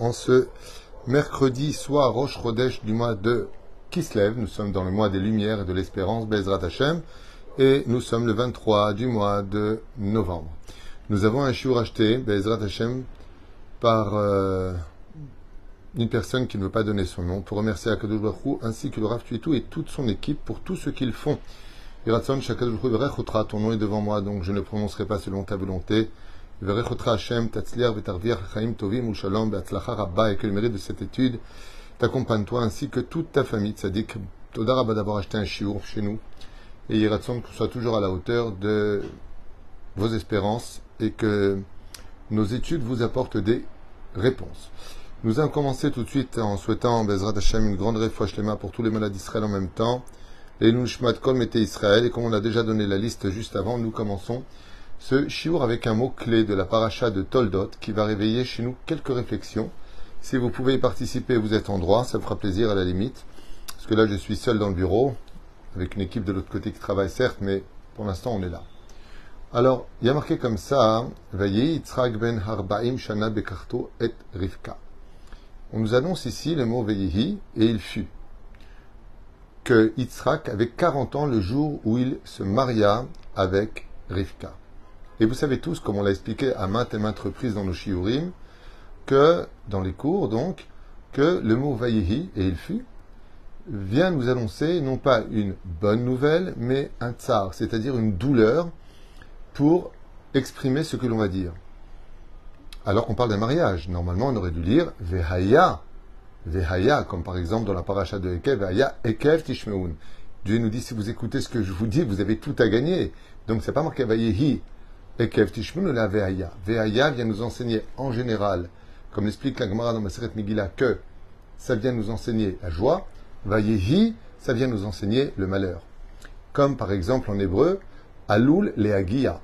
en ce mercredi soir Rosh Chodesh du mois de Kislev. Nous sommes dans le mois des lumières et de l'espérance Be'ezrat Hashem et nous sommes le 23 du mois de novembre. Nous avons un shiur acheté Be'ezrat Hashem par euh, une personne qui ne veut pas donner son nom pour remercier Akadosh Baruch ainsi que le Rav Tuitou et toute son équipe pour tout ce qu'ils font. Iratson ton nom est devant moi donc je ne prononcerai pas selon ta volonté. Et que le mérite de cette étude t'accompagne toi ainsi que toute ta famille. Tzadik, Toda Rabba d'avoir acheté un chiour chez nous. Et Yiratson que soit toujours à la hauteur de vos espérances et que nos études vous apportent des réponses. Nous allons commencer tout de suite en souhaitant Bezrat Hashem une grande réfouche pour tous les malades d'Israël en même temps. Les Nushmat Kol Mete Israël. Et comme on a déjà donné la liste juste avant, nous commençons ce chiour avec un mot-clé de la paracha de Toldot qui va réveiller chez nous quelques réflexions. Si vous pouvez y participer, vous êtes en droit, ça me fera plaisir à la limite. Parce que là, je suis seul dans le bureau, avec une équipe de l'autre côté qui travaille certes, mais pour l'instant, on est là. Alors, il y a marqué comme ça, Vayi Yitzhak ben Harbaim Shana Bekarto et Rivka. On nous annonce ici le mot Veyihi, et il fut. Que Yitzhak avait 40 ans le jour où il se maria avec Rivka. Et vous savez tous, comme on l'a expliqué à maintes et maintes reprises dans nos shiurim, que, dans les cours donc, que le mot vayihi, et il fut, vient nous annoncer non pas une bonne nouvelle, mais un tsar, c'est-à-dire une douleur pour exprimer ce que l'on va dire. Alors qu'on parle d'un mariage, normalement on aurait dû lire vehaya, vehaya, comme par exemple dans la paracha de Ekev, vehaya, Ekev tishmeun. Dieu nous dit si vous écoutez ce que je vous dis, vous avez tout à gagner. Donc c'est pas marqué vayihi, Ekev Tishmunu la Veaya. Veaya vient nous enseigner en général, comme l'explique la Gemara dans Maseret Megillah, que ça vient nous enseigner la joie. Vayehi, ça vient nous enseigner le malheur. Comme par exemple en hébreu, Alul leagia.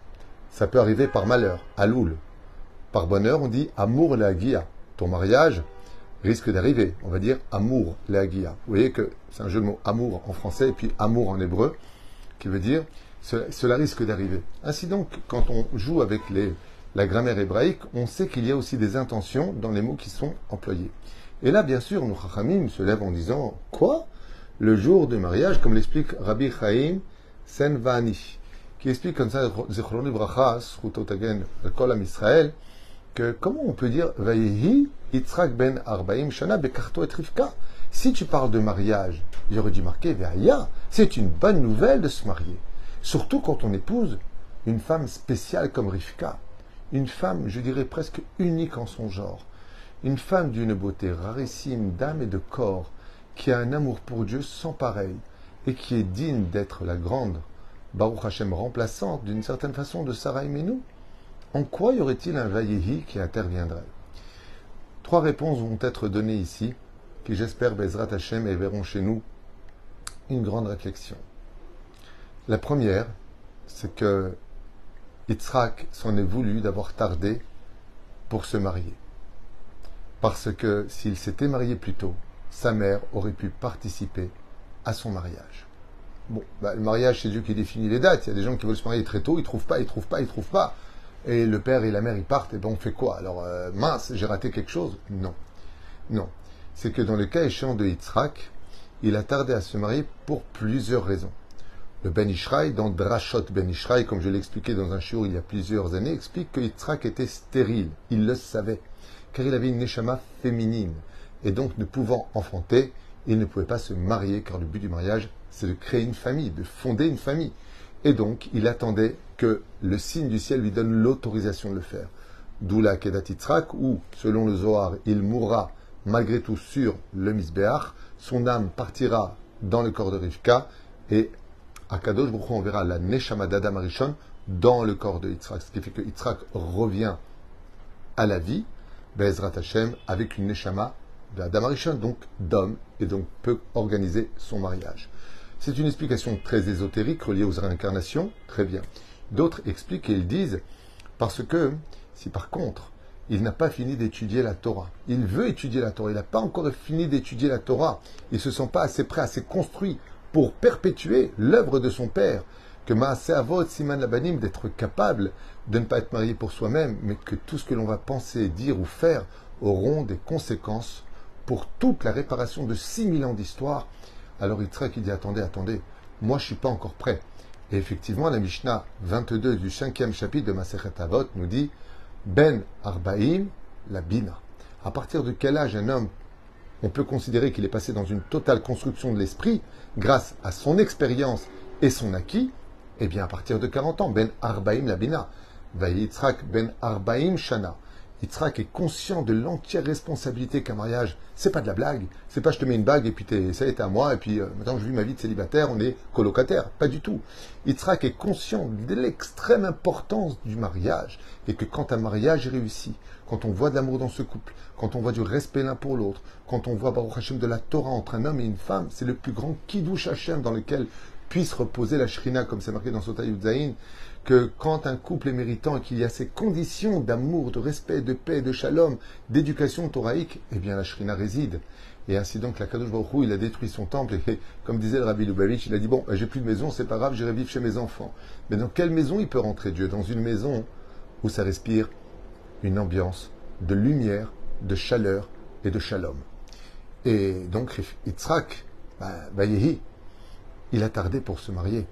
Ça peut arriver par malheur, Alul. Par bonheur, on dit Amour leagia. Ton mariage risque d'arriver. On va dire Amour leagia. Vous voyez que c'est un jeu de mots amour en français et puis amour en hébreu, qui veut dire cela, risque d'arriver. Ainsi donc, quand on joue avec la grammaire hébraïque, on sait qu'il y a aussi des intentions dans les mots qui sont employés. Et là, bien sûr, nos chachamim se lèvent en disant Quoi? Le jour du mariage, comme l'explique Rabbi Chaim Senvani, qui explique comme ça, Israël, que comment on peut dire Vayehi Yitzhak ben Arbaim Shana Bekarto et Rivka? Si tu parles de mariage, j'aurais dû marquer Veaya, c'est une bonne nouvelle de se marier. Surtout quand on épouse une femme spéciale comme Rivka, une femme, je dirais presque unique en son genre, une femme d'une beauté rarissime d'âme et de corps, qui a un amour pour Dieu sans pareil, et qui est digne d'être la grande Baruch Hashem remplaçante d'une certaine façon de Sarah nous. En quoi y aurait-il un Vayehi qui interviendrait? Trois réponses vont être données ici, qui j'espère Bezrat Hashem verront chez nous une grande réflexion. La première, c'est que Yitzhak s'en est voulu d'avoir tardé pour se marier. Parce que s'il s'était marié plus tôt, sa mère aurait pu participer à son mariage. Bon, bah, le mariage, c'est Dieu qui définit les dates. Il y a des gens qui veulent se marier très tôt, ils trouvent pas, ils trouvent pas, ils trouvent pas. Et le père et la mère, ils partent, et ben on fait quoi? Alors, euh, mince, j'ai raté quelque chose? Non. Non. C'est que dans le cas échéant de Yitzhak, il a tardé à se marier pour plusieurs raisons. Le Ben Ishraï, dans Drashot Ben Ishraï, comme je l'ai expliqué dans un show il y a plusieurs années, explique que Yitzhak était stérile. Il le savait, car il avait une neshama féminine. Et donc, ne pouvant enfanter, il ne pouvait pas se marier, car le but du mariage, c'est de créer une famille, de fonder une famille. Et donc, il attendait que le signe du ciel lui donne l'autorisation de le faire. D'où la Kedat Yitzhak, où, selon le Zohar, il mourra malgré tout sur le Misbéach, son âme partira dans le corps de Rivka, et Akadosh Baruch on verra la Neshama d'Adam Arishon dans le corps de Yitzhak. Ce qui fait que Yitzhak revient à la vie, Bezrat Hashem, avec une Neshama d'Adam Arishon, donc d'homme, et donc peut organiser son mariage. C'est une explication très ésotérique reliée aux réincarnations, très bien. D'autres expliquent et ils disent, parce que si par contre, il n'a pas fini d'étudier la Torah. Il veut étudier la Torah. Il n'a pas encore fini d'étudier la Torah. Il ne se sent pas assez prêt, assez construit pour perpétuer l'œuvre de son père, que Maaseh Avot, Siman Labanim, d'être capable de ne pas être marié pour soi-même, mais que tout ce que l'on va penser, dire ou faire auront des conséquences pour toute la réparation de 6000 ans d'histoire. Alors Yitzhak il dit attendez, attendez, moi je suis pas encore prêt. Et effectivement, la Mishnah 22 du cinquième chapitre de Masechet Avot nous dit Ben Arbaim la Bina. À partir de quel âge un homme on peut considérer qu'il est passé dans une totale construction de l'esprit grâce à son expérience et son acquis Eh bien, à partir de 40 ans, Ben Arbaim la Bina. Yitzhak Ben Arbaim Shana. Yitzhak est conscient de l'entière responsabilité qu'un mariage, c'est pas de la blague. C'est pas je te mets une bague et puis ça est à moi et puis euh, maintenant je vis ma vie de célibataire, on est colocataire. Pas du tout. Yitzhak est conscient de l'extrême importance du mariage et que quand un mariage est réussi, quand on voit de l'amour dans ce couple, quand on voit du respect l'un pour l'autre, quand on voit Baruch Hashem de la Torah entre un homme et une femme, c'est le plus grand kiddush Hashem dans lequel puisse reposer la shrina, comme c'est marqué dans Sota Yudzaïn, que quand un couple est méritant et qu'il y a ces conditions d'amour, de respect, de paix, de shalom, d'éducation thoraïque, eh bien la shrina réside. Et ainsi donc, la Kadosh Baruch il a détruit son temple, et comme disait le Rabbi Lubavitch, il a dit, bon, j'ai plus de maison, c'est pas grave, j'irai vivre chez mes enfants. Mais dans quelle maison il peut rentrer Dieu? Dans une maison où ça respire une ambiance de lumière, de chaleur et de shalom. Et donc, Yitzhak, bah, il a tardé pour se marier.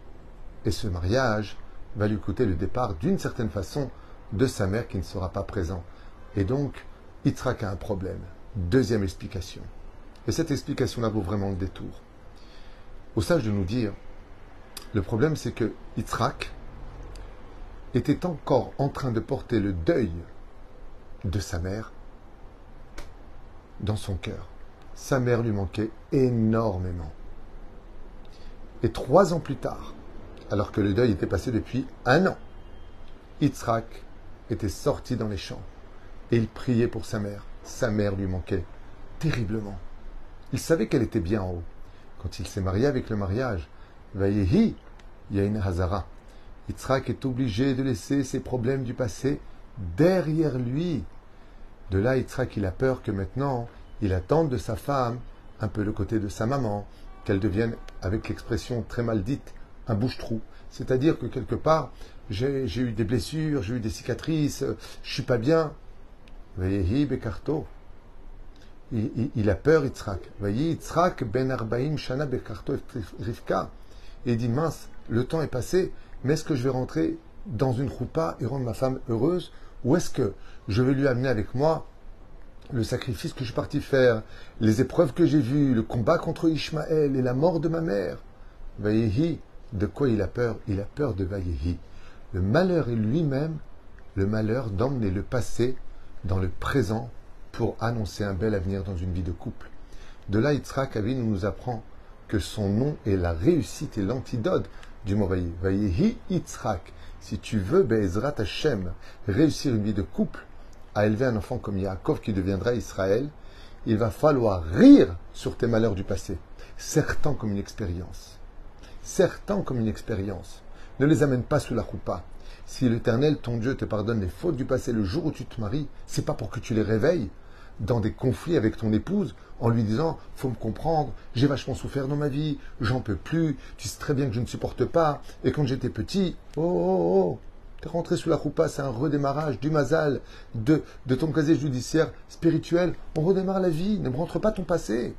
Et ce mariage va lui coûter le départ d'une certaine façon de sa mère qui ne sera pas présent. Et donc, Yitzhak a un problème. Deuxième explication. Et cette explication-là vaut vraiment le détour. Au sage de nous dire, le problème c'est que Yitzhak était encore en train de porter le deuil de sa mère dans son cœur. Sa mère lui manquait énormément. Et trois ans plus tard, alors que le deuil était passé depuis un an, Yitzhak était sorti dans les champs et il priait pour sa mère. Sa mère lui manquait terriblement. Il savait qu'elle était bien en haut. Quand il s'est marié avec le mariage, Vayehi, une Hazara. Yitzhak est obligé de laisser ses problèmes du passé derrière lui. De là, Yitzhak, il a peur que maintenant, il attende de sa femme un peu le côté de sa maman, qu'elle devienne, avec l'expression très mal dite, un bouche-trou. C'est-à-dire que quelque part, j'ai eu des blessures, j'ai eu des cicatrices, je suis pas bien. Voyez, Bekarto. Il, il, a peur, Yitzhak. Voyez, Yitzhak ben Arbaim Shana Bekarto Rivka. Et il dit, mince, le temps est passé, mais est-ce que je vais rentrer dans une roupa et rendre ma femme heureuse Ou est-ce que je vais lui amener avec moi le sacrifice que je suis parti faire, les épreuves que j'ai vues, le combat contre Ishmaël et la mort de ma mère? De quoi il a peur? Il a peur de Vayehi. Le malheur est lui-même le malheur d'emmener le passé dans le présent pour annoncer un bel avenir dans une vie de couple. De là, Yitzhak Avin nous apprend que son nom est la réussite et l'antidote du mot Vayehi. Yitzhak. Si tu veux, Be'ezrat Hashem, réussir une vie de couple, à élever un enfant comme Yaakov qui deviendra Israël, il va falloir rire sur tes malheurs du passé, certain comme une expérience. Certain comme une expérience. Ne les amène pas sous la roupa. Si l'Éternel, ton Dieu, te pardonne les fautes du passé le jour où tu te maries, c'est pas pour que tu les réveilles dans des conflits avec ton épouse en lui disant faut me comprendre, j'ai vachement souffert dans ma vie, j'en peux plus, tu sais très bien que je ne supporte pas, et quand j'étais petit, oh oh oh, T'es rentré sous la roupa, c'est un redémarrage du mazal, de, de ton casier judiciaire spirituel. On redémarre la vie, ne rentre pas ton passé.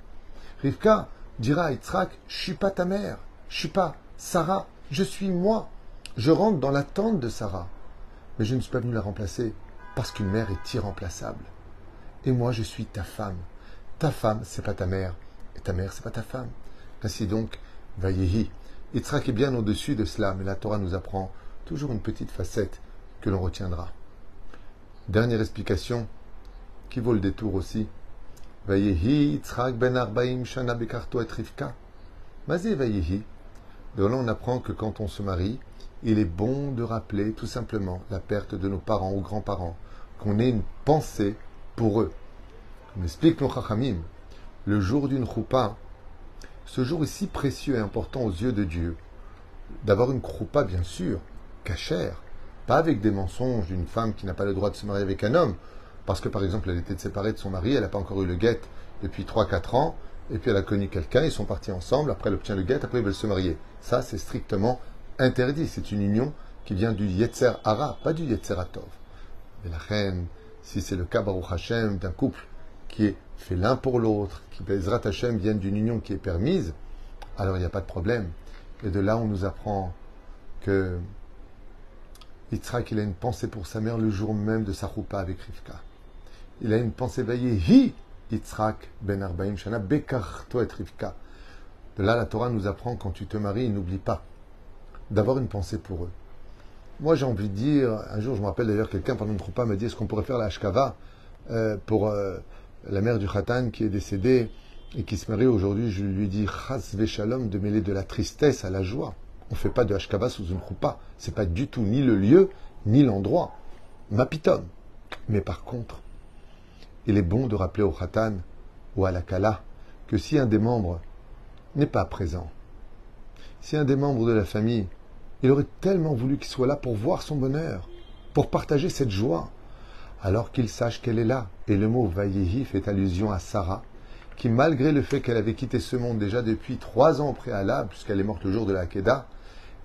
Rivka dira à Yitzhak, je suis pas ta mère, je suis pas Sarah, je suis moi. Je rentre dans l'attente de Sarah. Mais je ne suis pas venu la remplacer parce qu'une mère est irremplaçable. Et moi, je suis ta femme. Ta femme, c'est pas ta mère. Et ta mère, c'est pas ta femme. Ainsi donc, Vayehi. Yitzhak est bien au-dessus de cela, mais la Torah nous apprend toujours une petite facette que l'on retiendra. Dernière explication, qui vaut le détour aussi. Vayehi Yitzhak ben Arbaim Shana Bekarto et Rivka. Mazé Vayehi. De là, on apprend que quand on se marie, il est bon de rappeler tout simplement la perte de nos parents ou grands-parents, qu'on ait une pensée pour eux. Comme explique nos Chachamim, le jour d'une choupa, ce jour est si précieux et important aux yeux de Dieu, d'avoir une choupa bien sûr, cachère, pas avec des mensonges d'une femme qui n'a pas le droit de se marier avec un homme, parce que par exemple elle était séparée de son mari, elle n'a pas encore eu le guet depuis 3-4 ans, et puis elle a connu quelqu'un, ils sont partis ensemble, après elle obtient le guet, après ils veulent se marier. Ça, c'est strictement interdit. C'est une union qui vient du Yetzer Hara, pas du Yetzer Atov. Mais la reine, si c'est le cas, Baruch Hashem, d'un couple qui est fait l'un pour l'autre, qui, Bezrat Hashem, viennent d'une union qui est permise, alors il n'y a pas de problème. Et de là, on nous apprend que Yitzhak, il a une pensée pour sa mère le jour même de sa roupa avec Rivka. Il a une pensée veillée, hi Yitzhak ben Arbaim Shana Bekarto et Rivka. De là, la Torah nous apprend quand tu te maries, n'oublie pas d'avoir une pensée pour eux. Moi, j'ai envie de dire, un jour, je me rappelle d'ailleurs, quelqu'un pendant une roupa m'a dit est-ce qu'on pourrait faire la Ashkava euh, pour euh, la mère du Khatan qui est décédée et qui se marie aujourd'hui, je lui dis Chas Veshalom de mêler de la tristesse à la joie. On ne fait pas de Hashkava sous une choupa. C'est pas du tout ni le lieu, ni l'endroit. Mapitom. Mais par contre, il est bon de rappeler au Khatan ou à la Kala que si un des membres n'est pas présent, si un des membres de la famille, il aurait tellement voulu qu'il soit là pour voir son bonheur, pour partager cette joie, alors qu'il sache qu'elle est là. Et le mot Vayehi fait allusion à Sarah, qui, malgré le fait qu'elle avait quitté ce monde déjà depuis trois ans au préalable, puisqu'elle est morte le jour de la Kedah,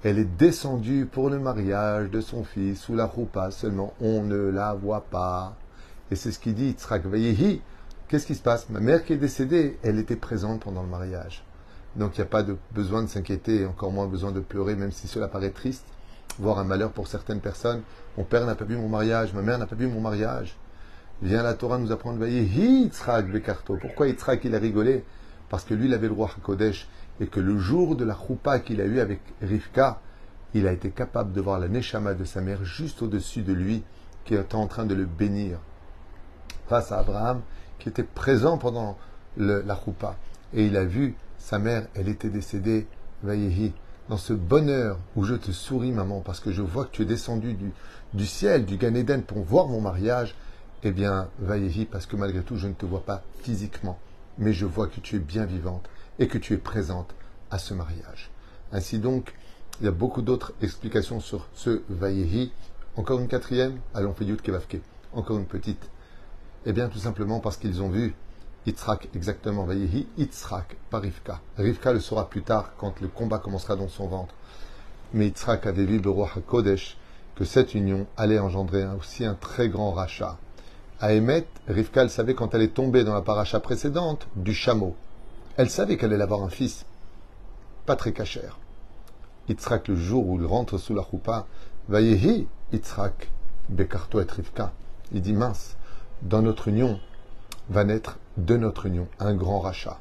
elle est descendue pour le mariage de son fils sous la roupa, seulement on ne la voit pas. Et c'est ce qu'il dit, Tzrak Vayehi. Qu'est-ce qui se passe? Ma mère qui est décédée, elle était présente pendant le mariage. Donc il n'y a pas de besoin de s'inquiéter, encore moins besoin de pleurer, même si cela paraît triste, voire un malheur pour certaines personnes. Mon père n'a pas vu mon mariage, ma mère n'a pas vu mon mariage. Vient la Torah nous apprendre, voyez, Yitzhak Bekarto. Pourquoi Yitzhak il a rigolé? Parce que lui, il avait le roi Hakodesh, et que le jour de la choupa qu'il a eu avec Rivka, il a été capable de voir la Neshama de sa mère juste au-dessus de lui, qui était en train de le bénir, face à Abraham, qui était présent pendant la choupa. Et il a vu sa mère, elle était décédée, Vayehi, dans ce bonheur où je te souris, maman, parce que je vois que tu es descendu du, ciel, du Gan Eden, pour voir mon mariage, eh bien, Vayehi, parce que malgré tout, je ne te vois pas physiquement, mais je vois que tu es bien vivante et que tu es présente à ce mariage. Ainsi donc, il y a beaucoup d'autres explications sur ce Vayehi. Encore une quatrième? Allons, fait Kevavke. Encore une petite. Eh bien, tout simplement parce qu'ils ont vu Yitzhak, exactement, Vayehi, Yitzhak, pas Rivka. Rivka le saura plus tard quand le combat commencera dans son ventre. Mais Yitzhak avait vu le roi HaKodesh que cette union allait engendrer aussi un très grand rachat. À Emet, Rivka, elle savait quand elle est tombée dans la paracha précédente du chameau. Elle savait qu'elle allait avoir un fils, pas très cachère. Yitzhak, le jour où il rentre sous la choupa, Vayehi, Yitzhak, Bekarto et Rivka. Il dit mince, dans notre union, va naître de notre union un grand rachat.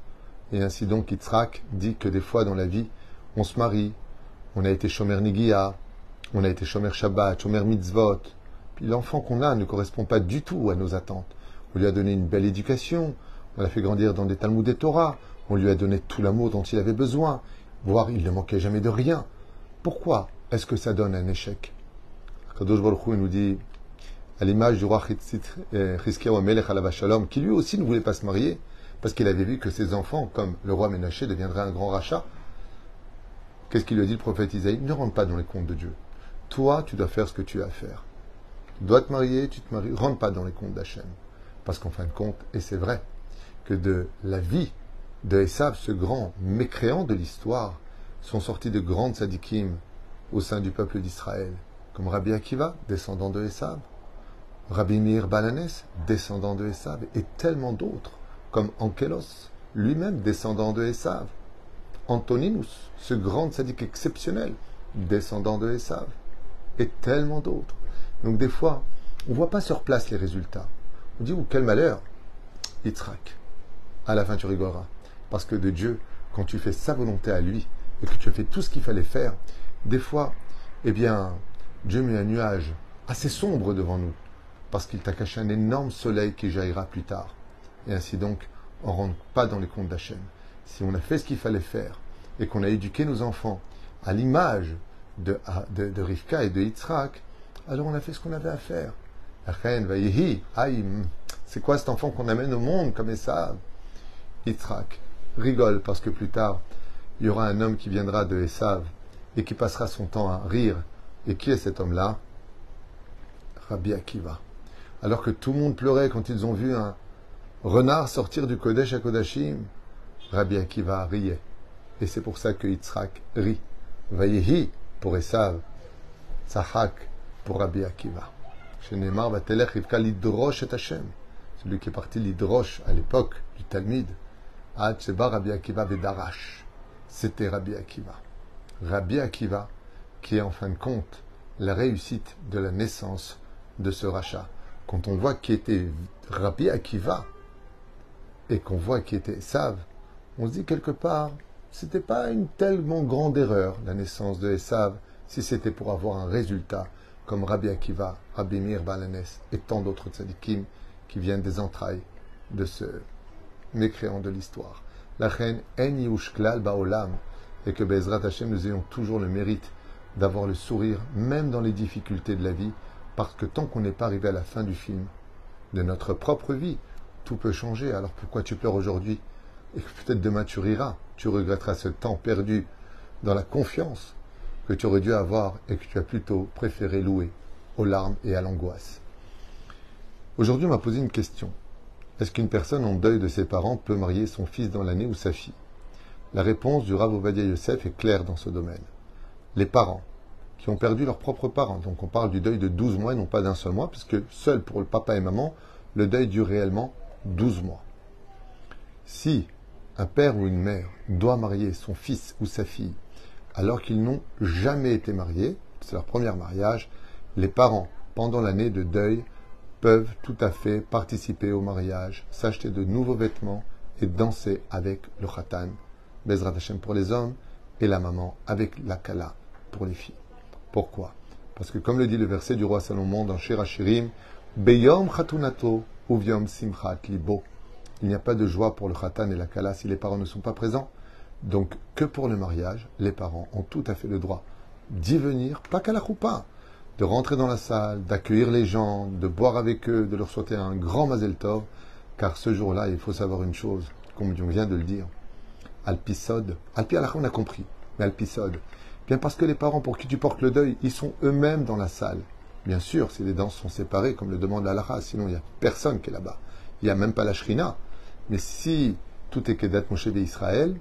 Et ainsi donc, Yitzhak dit que des fois dans la vie, on se marie, on a été Shomer Nigia, on a été Shomer Shabbat, Shomer Mitzvot. Puis l'enfant qu'on a ne correspond pas du tout à nos attentes. On lui a donné une belle éducation, on l'a fait grandir dans des Talmuds et Torah, on lui a donné tout l'amour dont il avait besoin, voire il ne manquait jamais de rien. Pourquoi est-ce que ça donne un échec? Kadosh Baruch Hu nous dit à l'image du roi Chizkiyahu Melech Shalom, qui lui aussi ne voulait pas se marier, parce qu'il avait vu que ses enfants, comme le roi Ménaché, deviendraient un grand rachat. Qu'est-ce qu'il lui a dit le prophète Isaïe? Ne rentre pas dans les comptes de Dieu. Toi, tu dois faire ce que tu as à faire. Tu dois te marier, tu te maries. Rentre pas dans les comptes d'Hachem. Parce qu'en fin de compte, et c'est vrai, que de la vie de Esav, ce grand mécréant de l'histoire, sont sortis de grandes sadikim au sein du peuple d'Israël, comme Rabbi Akiva, descendant de Esav, Rabbi Meir Balanes, descendant de Esav, et tellement d'autres, comme Ankelos, lui-même descendant de Esav, Antoninus, ce grand sadique exceptionnel, descendant de Esav, et tellement d'autres. Donc des fois, on ne voit pas sur place les résultats. On dit, oh, quel malheur Yitzhak. À la fin, tu rigoleras. Parce que de Dieu, quand tu fais sa volonté à lui, et que tu as fait tout ce qu'il fallait faire, des fois, eh bien, Dieu met un nuage assez sombre devant nous parce qu'il t'a caché un énorme soleil qui jaillira plus tard. Et ainsi donc, on ne rentre pas dans les comptes d'Hachem. Si on a fait ce qu'il fallait faire et qu'on a éduqué nos enfants à l'image de, Rivka et de Yitzhak, alors on a fait ce qu'on avait à faire. C'est quoi cet enfant qu'on amène au monde comme ça? Yitzhak rigole parce que plus tard, il y aura un homme qui viendra de Esav et qui passera son temps à rire. Et qui est cet homme-là? Rabbi Akiva alors que tout le monde pleurait quand ils ont vu un renard sortir du Kodesh à Kodashim, Rabbi Akiva riait. Et c'est pour ça que Yitzhak rit. Vayehi, pour Esav, Tzahak pour Rabbi Akiva. Chez Neymar, Vatelech Rivka l'idrosh et Hashem. Celui qui est parti l'idrosh à l'époque du Talmud. Sheba Rabbi Akiva Vedarash. C'était Rabbi Akiva. Rabbi Akiva, qui est en fin de compte la réussite de la naissance de ce rachat. Quand on voit qui était Rabbi Akiva et qu'on voit qui était Esav, on se dit quelque part, c'était pas une tellement grande erreur la naissance de Esav si c'était pour avoir un résultat comme Rabbi Akiva, Rabbi Mir Balanes et tant d'autres tzadikim qui viennent des entrailles de ce mécréant de l'histoire. La reine En Yushklal Baolam et que Bezrat Hashem nous ayons toujours le mérite d'avoir le sourire même dans les difficultés de la vie parce que tant qu'on n'est pas arrivé à la fin du film de notre propre vie, tout peut changer. Alors pourquoi tu pleures aujourd'hui Et peut-être demain tu riras, tu regretteras ce temps perdu dans la confiance que tu aurais dû avoir et que tu as plutôt préféré louer aux larmes et à l'angoisse. Aujourd'hui, on m'a posé une question. Est-ce qu'une personne en deuil de ses parents peut marier son fils dans l'année ou sa fille? La réponse du Rav Ovadia Yosef est claire dans ce domaine. Les parents qui ont perdu leurs propres parents, donc on parle du deuil de 12 mois et non pas d'un seul mois, puisque seul pour le papa et maman, le deuil dure réellement 12 mois. Si un père ou une mère doit marier son fils ou sa fille alors qu'ils n'ont jamais été mariés, c'est leur premier mariage, les parents, pendant l'année de deuil, peuvent tout à fait participer au mariage, s'acheter de nouveaux vêtements et danser avec le khatan, Bezrat Hashem pour les hommes, et la maman avec la kala pour les filles. Pourquoi? Parce que comme le dit le verset du roi Salomon dans Shirachirim, Beyom khatunato uviom simchat libo. Il n'y a pas de joie pour le khatan et la kala si les parents ne sont pas présents. Donc, que pour le mariage, les parents ont tout à fait le droit d'y venir, pas qu'à la choupa, de rentrer dans la salle, d'accueillir les gens, de boire avec eux, de leur souhaiter un grand mazel tov, car ce jour-là, il faut savoir une chose, comme on vient de le dire. Alpisode, Alpi on a compris, mais Alpisode, bien parce que les parents pour qui tu portes le deuil, ils sont eux-mêmes dans la salle. Bien sûr, si les danses sont séparées, comme le demande l'Alaha, sinon il n'y a personne qui est là-bas. Il n'y a même pas la shrina. Mais si tout est Kedat Moshe Israël,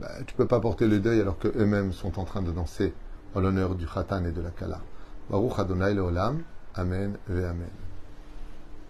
bah, tu ne peux pas porter le deuil alors qu'eux-mêmes sont en train de danser en l'honneur du Khatan et de la Kala. Baruch Adonai Leolam. Amen et Amen.